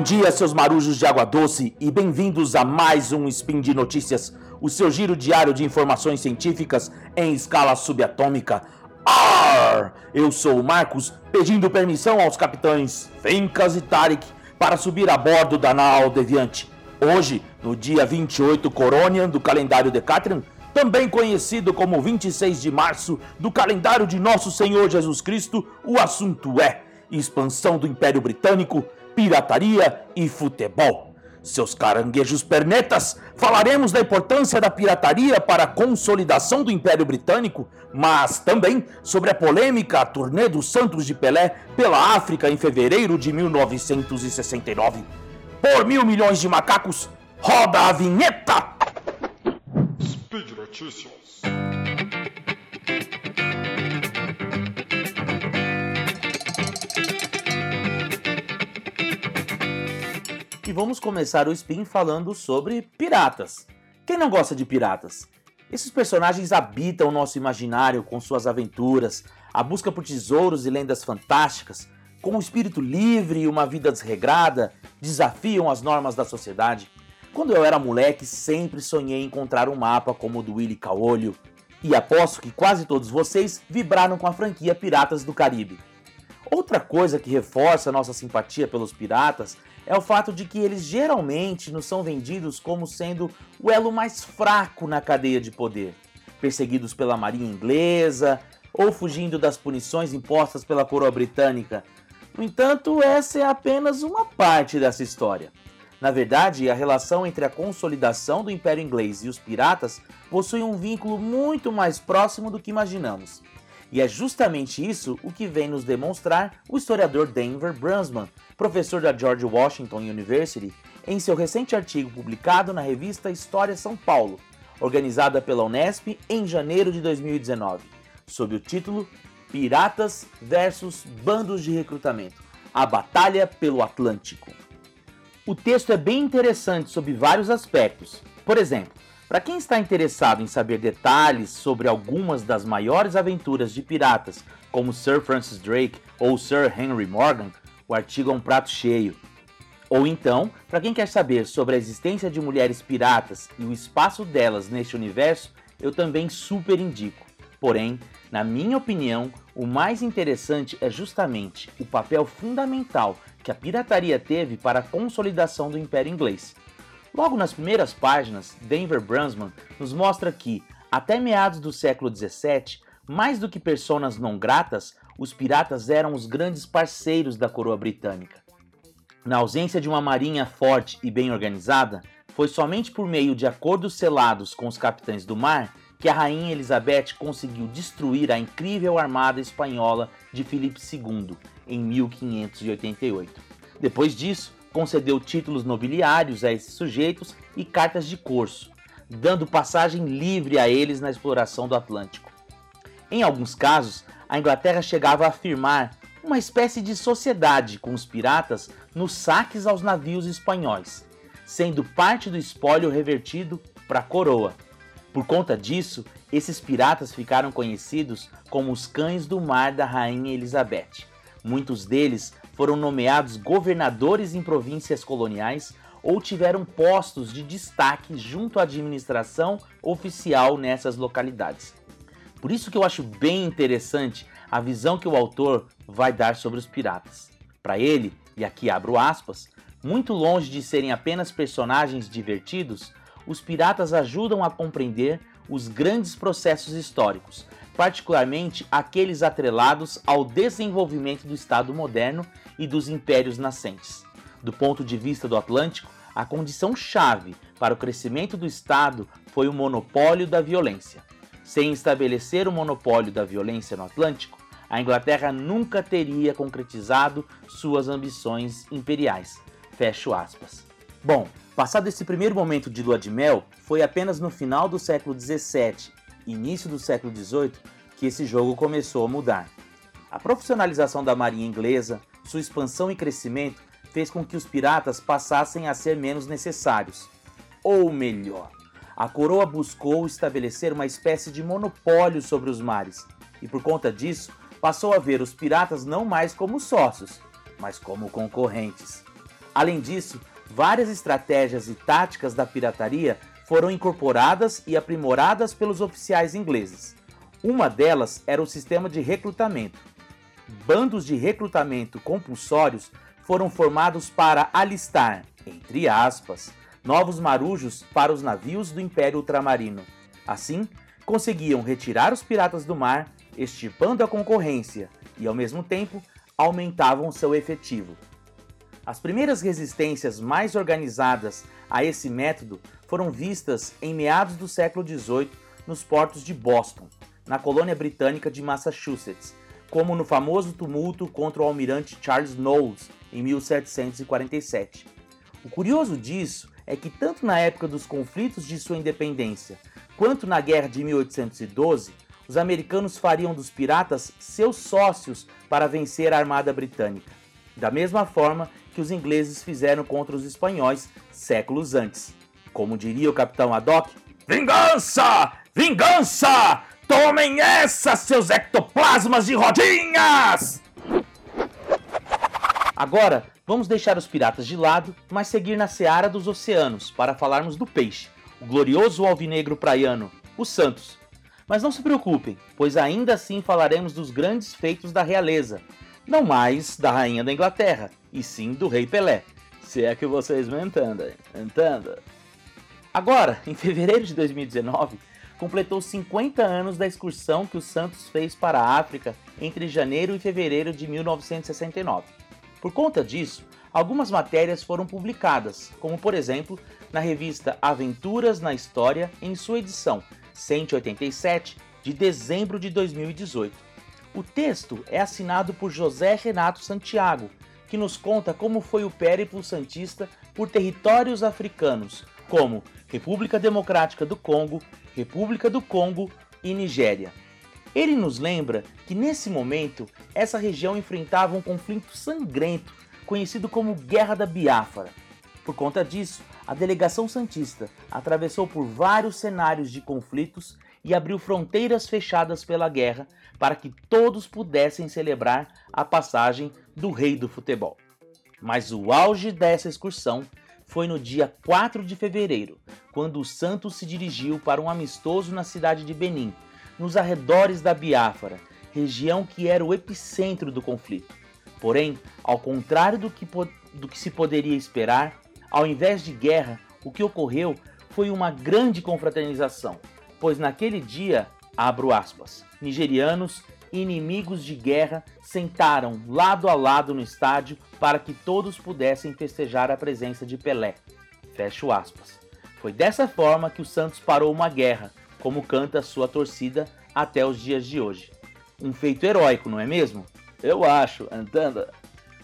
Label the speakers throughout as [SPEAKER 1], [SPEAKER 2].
[SPEAKER 1] Bom dia, seus marujos de água doce, e bem-vindos a mais um Spin de Notícias, o seu giro diário de informações científicas em escala subatômica. Arr! Eu sou o Marcos, pedindo permissão aos capitães Fencas e Tarik para subir a bordo da nau Deviante. Hoje, no dia 28 Coronian do calendário Decatrian, também conhecido como 26 de março do calendário de Nosso Senhor Jesus Cristo, o assunto é expansão do Império Britânico, pirataria e futebol. Seus caranguejos pernetas, falaremos da importância da pirataria para a consolidação do Império Britânico, mas também sobre a polêmica turnê dos Santos de Pelé pela África em fevereiro de 1969. Por mil milhões de macacos, roda a vinheta!
[SPEAKER 2] Speed Notícias.
[SPEAKER 1] E vamos começar o spin falando sobre piratas. Quem não gosta de piratas? Esses personagens habitam o nosso imaginário com suas aventuras, a busca por tesouros e lendas fantásticas, com um espírito livre e uma vida desregrada, desafiam as normas da sociedade. Quando eu era moleque, sempre sonhei em encontrar um mapa como o do Willy Caolho, e aposto que quase todos vocês vibraram com a franquia Piratas do Caribe. Outra coisa que reforça nossa simpatia pelos piratas é o fato de que eles geralmente nos são vendidos como sendo o elo mais fraco na cadeia de poder, perseguidos pela marinha inglesa ou fugindo das punições impostas pela coroa britânica. No entanto, essa é apenas uma parte dessa história. Na verdade, a relação entre a consolidação do Império Inglês e os piratas possui um vínculo muito mais próximo do que imaginamos. E é justamente isso o que vem nos demonstrar o historiador Denver Brunsman, professor da George Washington University, em seu recente artigo publicado na revista História São Paulo, organizada pela Unesp em janeiro de 2019, sob o título Piratas versus Bandos de Recrutamento A Batalha pelo Atlântico. O texto é bem interessante sob vários aspectos. Por exemplo, para quem está interessado em saber detalhes sobre algumas das maiores aventuras de piratas, como Sir Francis Drake ou Sir Henry Morgan, o artigo é um prato cheio. Ou então, para quem quer saber sobre a existência de mulheres piratas e o espaço delas neste universo, eu também super indico. Porém, na minha opinião, o mais interessante é justamente o papel fundamental que a pirataria teve para a consolidação do Império Inglês. Logo nas primeiras páginas, Denver Brunsman nos mostra que, até meados do século XVII, mais do que personas não gratas, os piratas eram os grandes parceiros da coroa britânica. Na ausência de uma marinha forte e bem organizada, foi somente por meio de acordos selados com os capitães do mar que a rainha Elizabeth conseguiu destruir a incrível armada espanhola de Filipe II em 1588. Depois disso, concedeu títulos nobiliários a esses sujeitos e cartas de corso, dando passagem livre a eles na exploração do Atlântico. Em alguns casos, a Inglaterra chegava a afirmar uma espécie de sociedade com os piratas nos saques aos navios espanhóis, sendo parte do espólio revertido para a coroa. Por conta disso, esses piratas ficaram conhecidos como os cães do mar da rainha Elizabeth. Muitos deles foram nomeados governadores em províncias coloniais ou tiveram postos de destaque junto à administração oficial nessas localidades. Por isso que eu acho bem interessante a visão que o autor vai dar sobre os piratas. Para ele, e aqui abro aspas, muito longe de serem apenas personagens divertidos, os piratas ajudam a compreender os grandes processos históricos, particularmente aqueles atrelados ao desenvolvimento do Estado moderno e dos impérios nascentes. Do ponto de vista do Atlântico, a condição chave para o crescimento do Estado foi o monopólio da violência. Sem estabelecer o monopólio da violência no Atlântico, a Inglaterra nunca teria concretizado suas ambições imperiais. Fecho aspas. Bom, passado esse primeiro momento de lua de mel, foi apenas no final do século XVII início do século XVIII que esse jogo começou a mudar. A profissionalização da marinha inglesa, sua expansão e crescimento fez com que os piratas passassem a ser menos necessários. Ou melhor, a coroa buscou estabelecer uma espécie de monopólio sobre os mares, e por conta disso passou a ver os piratas não mais como sócios, mas como concorrentes. Além disso, várias estratégias e táticas da pirataria foram incorporadas e aprimoradas pelos oficiais ingleses. Uma delas era o sistema de recrutamento. Bandos de recrutamento compulsórios foram formados para alistar, entre aspas, novos marujos para os navios do Império Ultramarino. Assim, conseguiam retirar os piratas do mar, extirpando a concorrência e, ao mesmo tempo, aumentavam seu efetivo. As primeiras resistências mais organizadas a esse método foram vistas em meados do século XVIII nos portos de Boston, na colônia britânica de Massachusetts, como no famoso tumulto contra o almirante Charles Knowles em 1747. O curioso disso é que tanto na época dos conflitos de sua independência quanto na guerra de 1812, os americanos fariam dos piratas seus sócios para vencer a armada britânica, da mesma forma que os ingleses fizeram contra os espanhóis séculos antes. Como diria o capitão Haddock, Vingança! Vingança! Tomem essa, seus ectoplasmas de rodinhas! Agora, vamos deixar os piratas de lado, mas seguir na seara dos oceanos para falarmos do peixe, o glorioso alvinegro praiano, o Santos. Mas não se preocupem, pois ainda assim falaremos dos grandes feitos da realeza, não mais da rainha da Inglaterra, e sim do rei Pelé. Se é que vocês me entendem, entenda. Agora, em fevereiro de 2019, completou 50 anos da excursão que o Santos fez para a África entre janeiro e fevereiro de 1969. Por conta disso, algumas matérias foram publicadas, como por exemplo na revista Aventuras na História, em sua edição 187 de dezembro de 2018. O texto é assinado por José Renato Santiago, que nos conta como foi o périplo santista por territórios africanos, como República Democrática do Congo, República do Congo e Nigéria. Ele nos lembra que nesse momento essa região enfrentava um conflito sangrento, conhecido como Guerra da Biafra. Por conta disso, a delegação santista atravessou por vários cenários de conflitos e abriu fronteiras fechadas pela guerra para que todos pudessem celebrar a passagem do rei do futebol. Mas o auge dessa excursão foi no dia 4 de fevereiro, quando o Santos se dirigiu para um amistoso na cidade de Benin, nos arredores da Biafra, região que era o epicentro do conflito. Porém, ao contrário do que, do que se poderia esperar, ao invés de guerra, o que ocorreu foi uma grande confraternização, pois naquele dia, abro aspas, nigerianos inimigos de guerra sentaram lado a lado no estádio para que todos pudessem festejar a presença de Pelé. Fecho aspas. Foi dessa forma que o Santos parou uma guerra, como canta sua torcida até os dias de hoje. Um feito heróico, não é mesmo? Eu acho, entenda.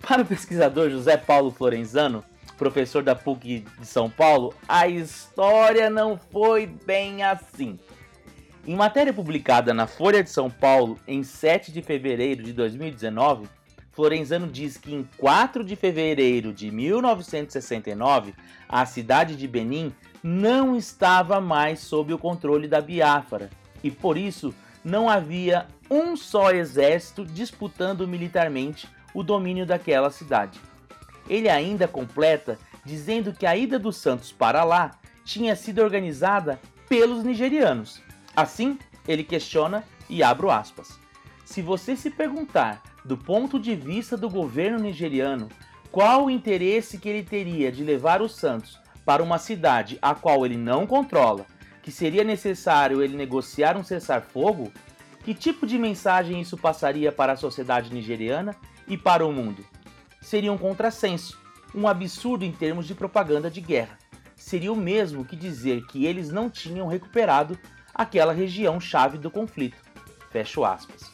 [SPEAKER 1] Para o pesquisador José Paulo Florenzano, professor da PUC de São Paulo, a história não foi bem assim. Em matéria publicada na Folha de São Paulo em 7 de fevereiro de 2019, Florenzano diz que em 4 de fevereiro de 1969, a cidade de Benin não estava mais sob o controle da Biafra e por isso não havia um só exército disputando militarmente o domínio daquela cidade. Ele ainda completa dizendo que a ida dos Santos para lá tinha sido organizada pelos nigerianos Assim, ele questiona e abro aspas. Se você se perguntar, do ponto de vista do governo nigeriano, qual o interesse que ele teria de levar os Santos para uma cidade a qual ele não controla, que seria necessário ele negociar um cessar-fogo, que tipo de mensagem isso passaria para a sociedade nigeriana e para o mundo? Seria um contrassenso, um absurdo em termos de propaganda de guerra. Seria o mesmo que dizer que eles não tinham recuperado aquela região chave do conflito. Fecho aspas.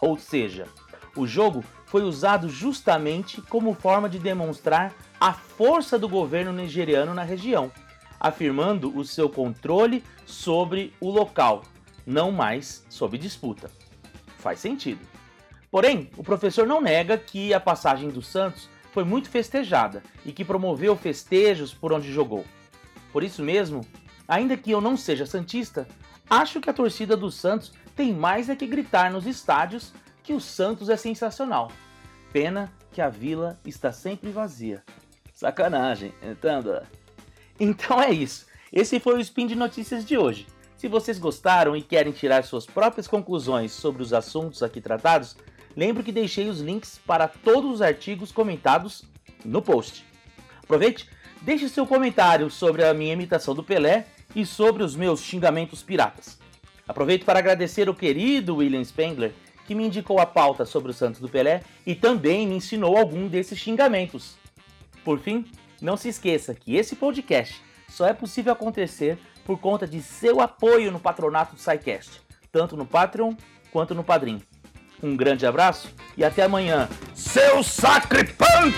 [SPEAKER 1] Ou seja, o jogo foi usado justamente como forma de demonstrar a força do governo nigeriano na região, afirmando o seu controle sobre o local, não mais sob disputa. Faz sentido. Porém, o professor não nega que a passagem do Santos foi muito festejada e que promoveu festejos por onde jogou. Por isso mesmo, ainda que eu não seja santista, Acho que a torcida do Santos tem mais é que gritar nos estádios que o Santos é sensacional. Pena que a vila está sempre vazia. Sacanagem, entenda. Então é isso. Esse foi o Spin de Notícias de hoje. Se vocês gostaram e querem tirar suas próprias conclusões sobre os assuntos aqui tratados, lembre que deixei os links para todos os artigos comentados no post. Aproveite, deixe seu comentário sobre a minha imitação do Pelé e sobre os meus xingamentos piratas. Aproveito para agradecer o querido William Spengler, que me indicou a pauta sobre o Santos do Pelé e também me ensinou algum desses xingamentos. Por fim, não se esqueça que esse podcast só é possível acontecer por conta de seu apoio no patronato do SciCast, tanto no Patreon quanto no Padrim. Um grande abraço e até amanhã, seus sacripantas!